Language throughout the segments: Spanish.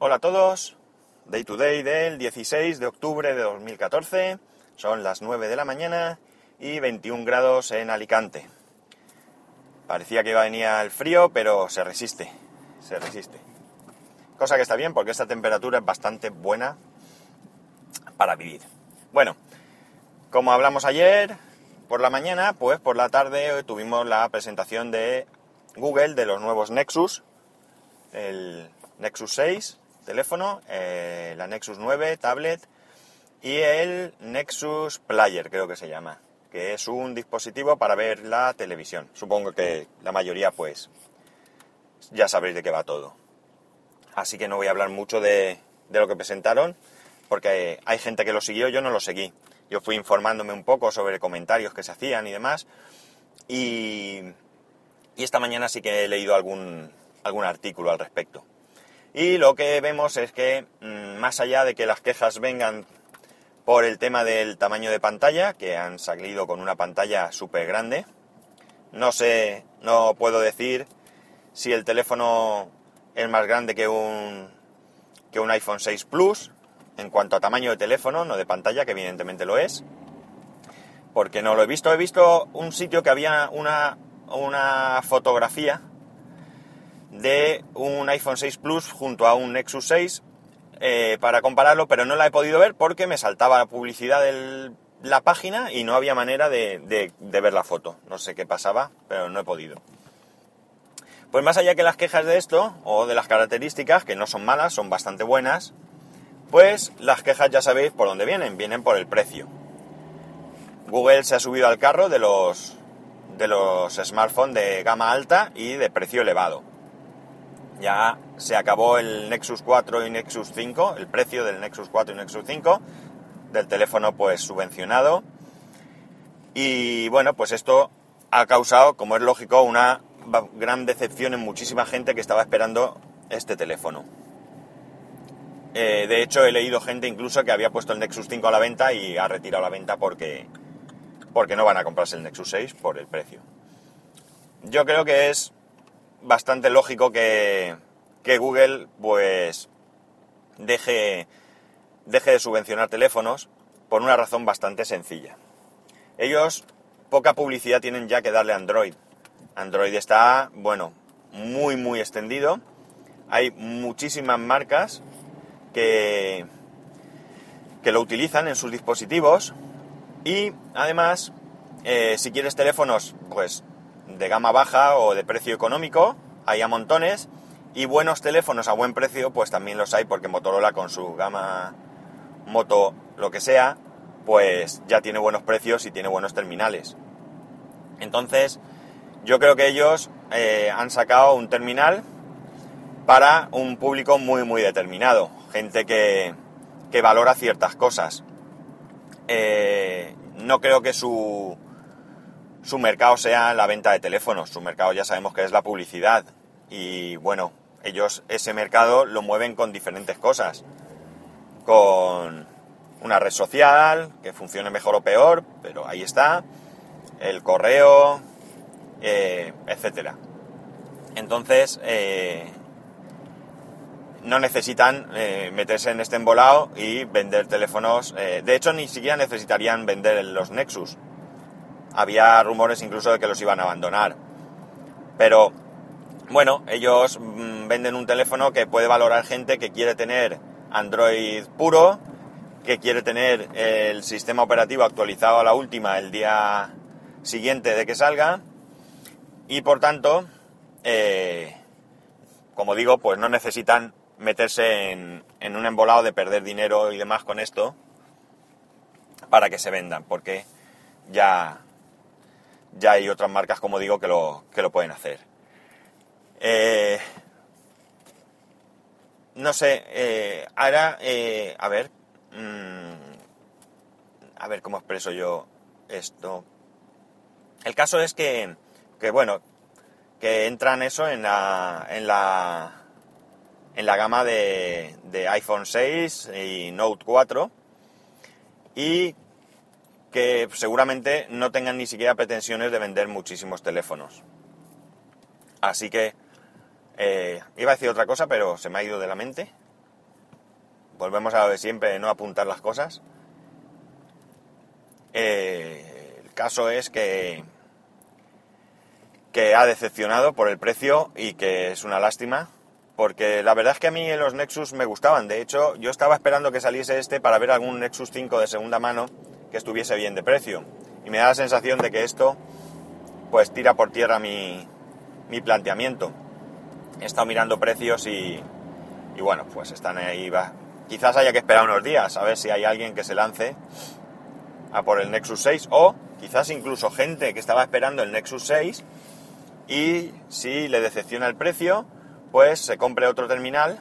Hola a todos, Day to Day del 16 de octubre de 2014, son las 9 de la mañana y 21 grados en Alicante. Parecía que iba a venir el frío, pero se resiste, se resiste. Cosa que está bien porque esta temperatura es bastante buena para vivir. Bueno, como hablamos ayer por la mañana, pues por la tarde tuvimos la presentación de Google de los nuevos Nexus, el Nexus 6 teléfono, eh, la Nexus 9 tablet y el Nexus Player creo que se llama, que es un dispositivo para ver la televisión. Supongo que la mayoría pues ya sabréis de qué va todo. Así que no voy a hablar mucho de, de lo que presentaron, porque hay gente que lo siguió, yo no lo seguí. Yo fui informándome un poco sobre comentarios que se hacían y demás. Y, y esta mañana sí que he leído algún, algún artículo al respecto. Y lo que vemos es que, mm, más allá de que las quejas vengan por el tema del tamaño de pantalla, que han salido con una pantalla súper grande, no sé, no puedo decir si el teléfono es más grande que un, que un iPhone 6 Plus, en cuanto a tamaño de teléfono, no de pantalla, que evidentemente lo es, porque no lo he visto. He visto un sitio que había una, una fotografía de un iPhone 6 Plus junto a un Nexus 6 eh, para compararlo, pero no la he podido ver porque me saltaba la publicidad de la página y no había manera de, ver la foto. No sé qué pasaba, pero no he podido. Pues más allá que las quejas de esto, o de las características, que no son malas, son bastante buenas, pues las quejas ya sabéis por dónde vienen, vienen por el precio. Google se ha subido al carro de los, de los smartphones de gama alta y de precio elevado ya se acabó el Nexus 4 y Nexus 5, el precio del Nexus 4 y Nexus 5, del teléfono pues subvencionado. Y bueno, pues esto ha causado, como es lógico, una gran decepción en muchísima gente que estaba esperando este teléfono. Eh, de hecho, he leído gente incluso que había puesto el Nexus 5 a la venta y ha retirado la venta porque, porque no van a comprarse el Nexus 6 por el precio. Yo creo que es bastante lógico que, Google pues deje, deje de subvencionar teléfonos por una razón bastante sencilla. Ellos poca publicidad tienen ya que darle a Android. Android está, bueno, muy muy extendido. Hay muchísimas marcas que, que lo utilizan en sus dispositivos y además eh, si quieres teléfonos pues de gama baja o de precio económico, hay a montones, y buenos teléfonos a buen precio, pues también los hay, porque Motorola con su gama moto, lo que sea, pues ya tiene buenos precios y tiene buenos terminales. Entonces, yo creo que ellos eh, han sacado un terminal para un público muy, muy determinado, gente que, que valora ciertas cosas. Eh, no creo que su, su mercado sea la venta de teléfonos, su mercado ya sabemos que es la publicidad. Y bueno, ellos ese mercado lo mueven con diferentes cosas. Con una red social que funcione mejor o peor, pero ahí está. El correo, eh, etcétera. Entonces, eh, no necesitan eh, meterse en este embolado y vender teléfonos. de hecho, ni siquiera necesitarían vender los Nexus había rumores incluso de que los iban a abandonar. Pero bueno, ellos mm, venden un teléfono que puede valorar gente que quiere tener Android puro, que quiere tener el sistema operativo actualizado a la última el día siguiente de que salga y por tanto, eh, como digo, pues no necesitan meterse en, en un embolado de perder dinero y demás con esto para que se vendan, porque ya ya hay otras marcas, como digo, que lo, que lo pueden hacer. Eh, no sé, eh, ahora, eh, a ver, mm, a ver cómo expreso yo esto. El caso es que, que bueno, que entran eso en la, en la, en la gama de, de iPhone 6 y Note 4 y que seguramente no tengan ni siquiera pretensiones de vender muchísimos teléfonos. Así que eh, iba a decir otra cosa, pero se me ha ido de la mente. volvemos a lo de siempre, no apuntar las cosas. Eh, el caso es que, que ha decepcionado por el precio y que es una lástima, porque la verdad es que a mí los Nexus me gustaban. De hecho, yo estaba esperando que saliese este para ver algún Nexus 5 de segunda mano que estuviese bien de precio. Y me da la sensación de que esto, pues tira por tierra mi, mi planteamiento. He estado mirando precios y, y bueno, pues están ahí. Quizás haya que esperar unos días a ver si hay alguien que se lance a por el Nexus 6 o quizás incluso gente que estaba esperando el Nexus 6 y si le decepciona el precio, pues se compre otro terminal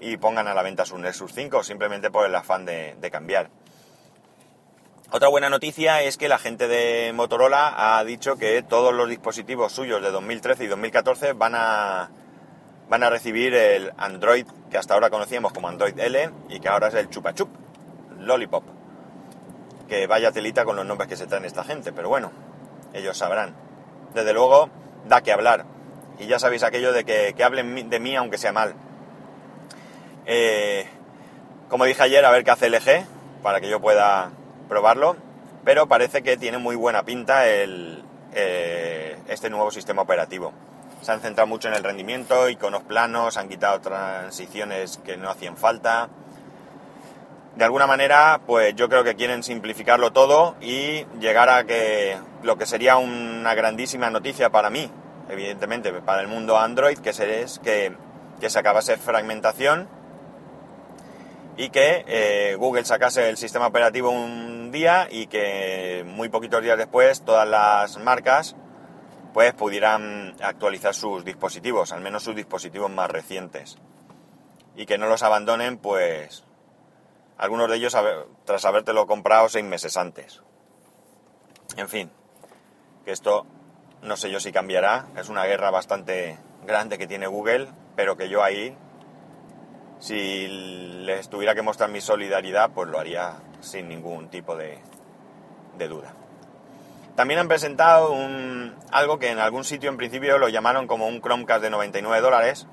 y pongan a la venta su Nexus 5 simplemente por el afán de cambiar. Otra buena noticia es que la gente de Motorola ha dicho que todos los dispositivos suyos de 2013 y 2014 van a, van a recibir el Android que hasta ahora conocíamos como Android L y que ahora es el Chupa Chup, Lollipop. Que vaya telita con los nombres que se traen esta gente, pero bueno, ellos sabrán. Desde luego, da que hablar. Y ya sabéis aquello de que, que hablen de mí aunque sea mal. Eh, como dije ayer, a ver qué hace LG para que yo pueda probarlo, pero parece que tiene muy buena pinta el, eh, este nuevo sistema operativo. Se han centrado mucho en el rendimiento, iconos planos, han quitado transiciones que no hacían falta. De alguna manera, pues yo creo que quieren simplificarlo todo y llegar a que lo que sería una grandísima noticia para mí, evidentemente para el mundo Android, que es que, que se acabase fragmentación y que eh, Google sacase el sistema operativo un día y que muy poquitos días después todas las marcas pues pudieran actualizar sus dispositivos, al menos sus dispositivos más recientes. Y que no los abandonen pues algunos de ellos tras habértelo comprado seis meses antes. En fin, que esto no sé yo si cambiará, es una guerra bastante grande que tiene Google, pero que yo ahí si les tuviera que mostrar mi solidaridad, pues lo haría sin ningún tipo de, duda. También han presentado un, algo que en algún sitio en principio lo llamaron como un Chromecast de 99 dólares,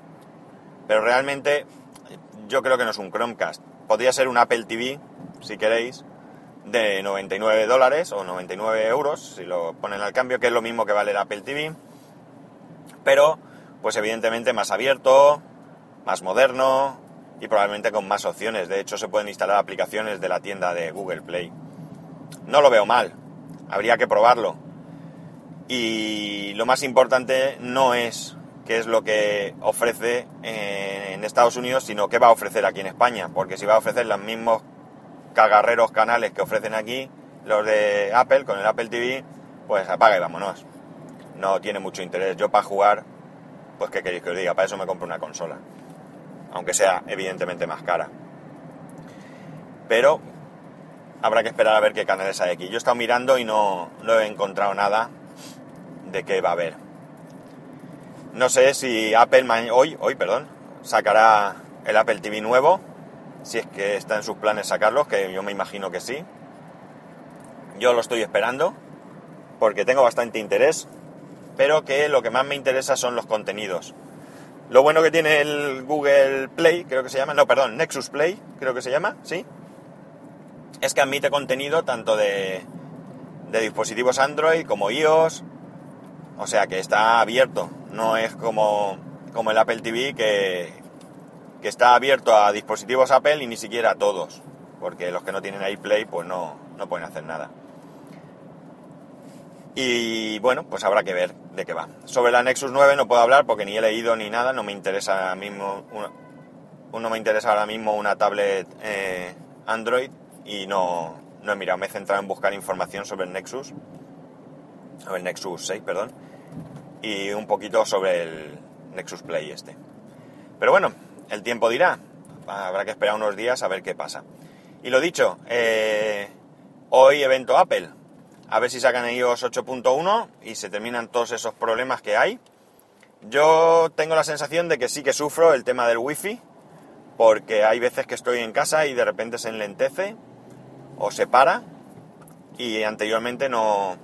pero realmente yo creo que no es un Chromecast. Podría ser un Apple TV, si queréis, de 99 dólares o 99 euros, si lo ponen al cambio, que es lo mismo que vale el Apple TV, pero pues evidentemente más abierto, más moderno, y probablemente con más opciones. De hecho, se pueden instalar aplicaciones de la tienda de Google Play. No lo veo mal, habría que probarlo. Y lo más importante no es qué es lo que ofrece en Estados Unidos, sino qué va a ofrecer aquí en España. Porque si va a ofrecer los mismos cagarreros canales que ofrecen aquí los de Apple con el Apple TV, pues apaga y vámonos. No tiene mucho interés. Yo para jugar, pues qué queréis que os diga, para eso me compro una consola aunque sea evidentemente más cara. Pero habrá que esperar a ver qué canales hay aquí. Yo he estado mirando y no, no he encontrado nada de qué va a haber. No sé si Apple hoy, hoy, perdón, sacará el Apple TV nuevo, si es que está en sus planes sacarlos, que yo me imagino que sí. Yo lo estoy esperando porque tengo bastante interés, pero que lo que más me interesa son los contenidos. Lo bueno que tiene el Google Play, creo que se llama, no, perdón, Nexus Play, creo que se llama, ¿sí? Es que admite contenido tanto de, de dispositivos Android como iOS, o sea que está abierto, no es como, como el Apple TV que, que está abierto a dispositivos Apple y ni siquiera a todos, porque los que no tienen iPlay pues no, no pueden hacer nada. Y bueno, pues habrá que ver de qué va. Sobre la Nexus 9 no puedo hablar porque ni he leído ni nada, no me interesa ahora mismo una, me interesa ahora mismo una tablet eh, Android y no, no he mirado, me he centrado en buscar información sobre el Nexus, sobre el Nexus 6, perdón, y un poquito sobre el Nexus Play este. Pero bueno, el tiempo dirá, habrá que esperar unos días a ver qué pasa. Y lo dicho, eh, hoy evento Apple, a ver si sacan iOS 8.1 y se terminan todos esos problemas que hay. Yo tengo la sensación de que sí que sufro el tema del wifi, porque hay veces que estoy en casa y de repente se enlentece o se para y anteriormente no,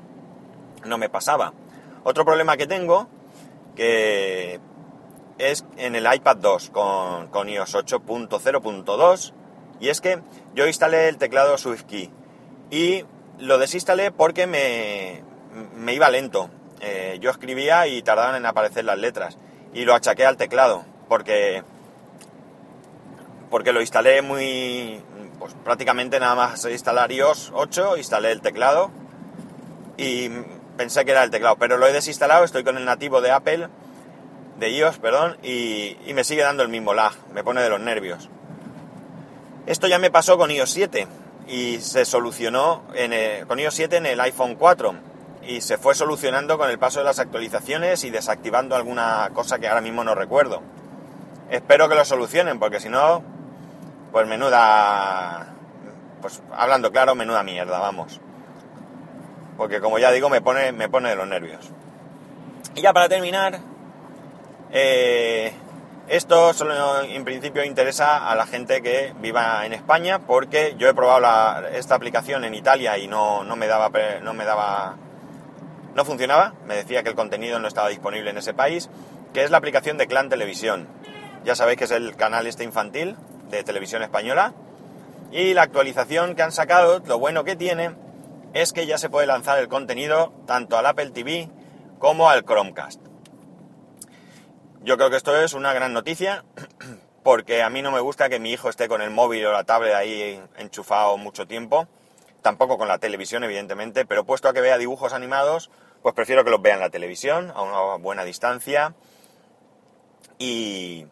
no me pasaba. Otro problema que tengo que es en el iPad 2 con, con iOS 8.0.2 Y es que yo instalé el teclado SwiftKey y lo desinstalé porque me, me iba lento. Eh, yo escribía y tardaban en aparecer las letras. Y lo achaqué al teclado porque, porque lo instalé muy... Pues prácticamente nada más instalar iOS 8, instalé el teclado y pensé que era el teclado, pero lo he desinstalado, estoy con el nativo de Apple, de iOS, perdón, y, me sigue dando el mismo lag, me pone de los nervios. Esto ya me pasó con iOS 7 y se solucionó en con iOS 7 en el iPhone 4 y se fue solucionando con el paso de las actualizaciones y desactivando alguna cosa que ahora mismo no recuerdo. Espero que lo solucionen porque si no, pues menuda, pues hablando claro, menuda mierda, vamos porque como ya digo me pone, me pone de los nervios. Y ya para terminar, eh, esto solo en principio interesa a la gente que viva en España porque yo he probado esta aplicación en Italia y no, no, me daba, no me daba, no funcionaba, me decía que el contenido no estaba disponible en ese país, que es la aplicación de Clan Televisión. Ya sabéis que es el canal este infantil de televisión española y la actualización que han sacado, lo bueno que tiene es que ya se puede lanzar el contenido tanto al Apple TV como al Chromecast. Yo creo que esto es una gran noticia porque a mí no me gusta que mi hijo esté con el móvil o la tablet ahí enchufado mucho tiempo, tampoco con la televisión evidentemente, pero puesto a que vea dibujos animados, pues prefiero que los vea en la televisión a una buena distancia y,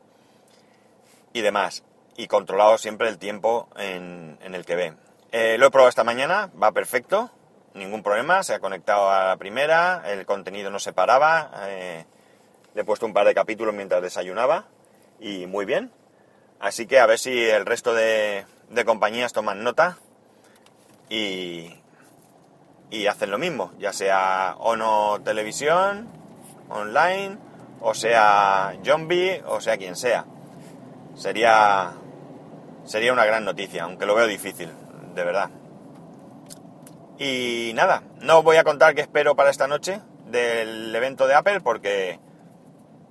y demás, y controlado siempre el tiempo en, en el que ve. Eh, lo he probado esta mañana, va perfecto, ningún problema, se ha conectado a la primera, el contenido no se paraba, eh, le he puesto un par de capítulos mientras desayunaba y muy bien. Así que a ver si el resto de, compañías toman nota y, y hacen lo mismo, ya sea Ono Televisión, online, o sea Zombie, o sea quien sea. Sería, sería una gran noticia, aunque lo veo difícil de verdad. Y nada, no voy a contar qué espero para esta noche del evento de Apple porque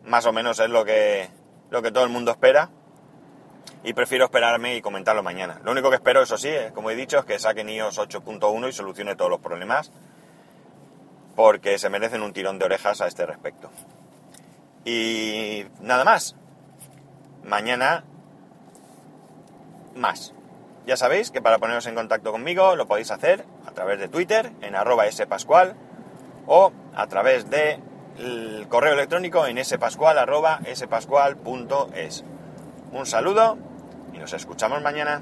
más o menos es lo que, lo que todo el mundo espera y prefiero esperarme y comentarlo mañana. Lo único que espero, eso sí, como he dicho, es que saquen iOS 8.1 y solucione todos los problemas porque se merecen un tirón de orejas a este respecto. Y nada más. Mañana más. Ya sabéis que para poneros en contacto conmigo lo podéis hacer a través de Twitter en arroba spascual o a través de correo electrónico en spascual.es. Un saludo y nos escuchamos mañana.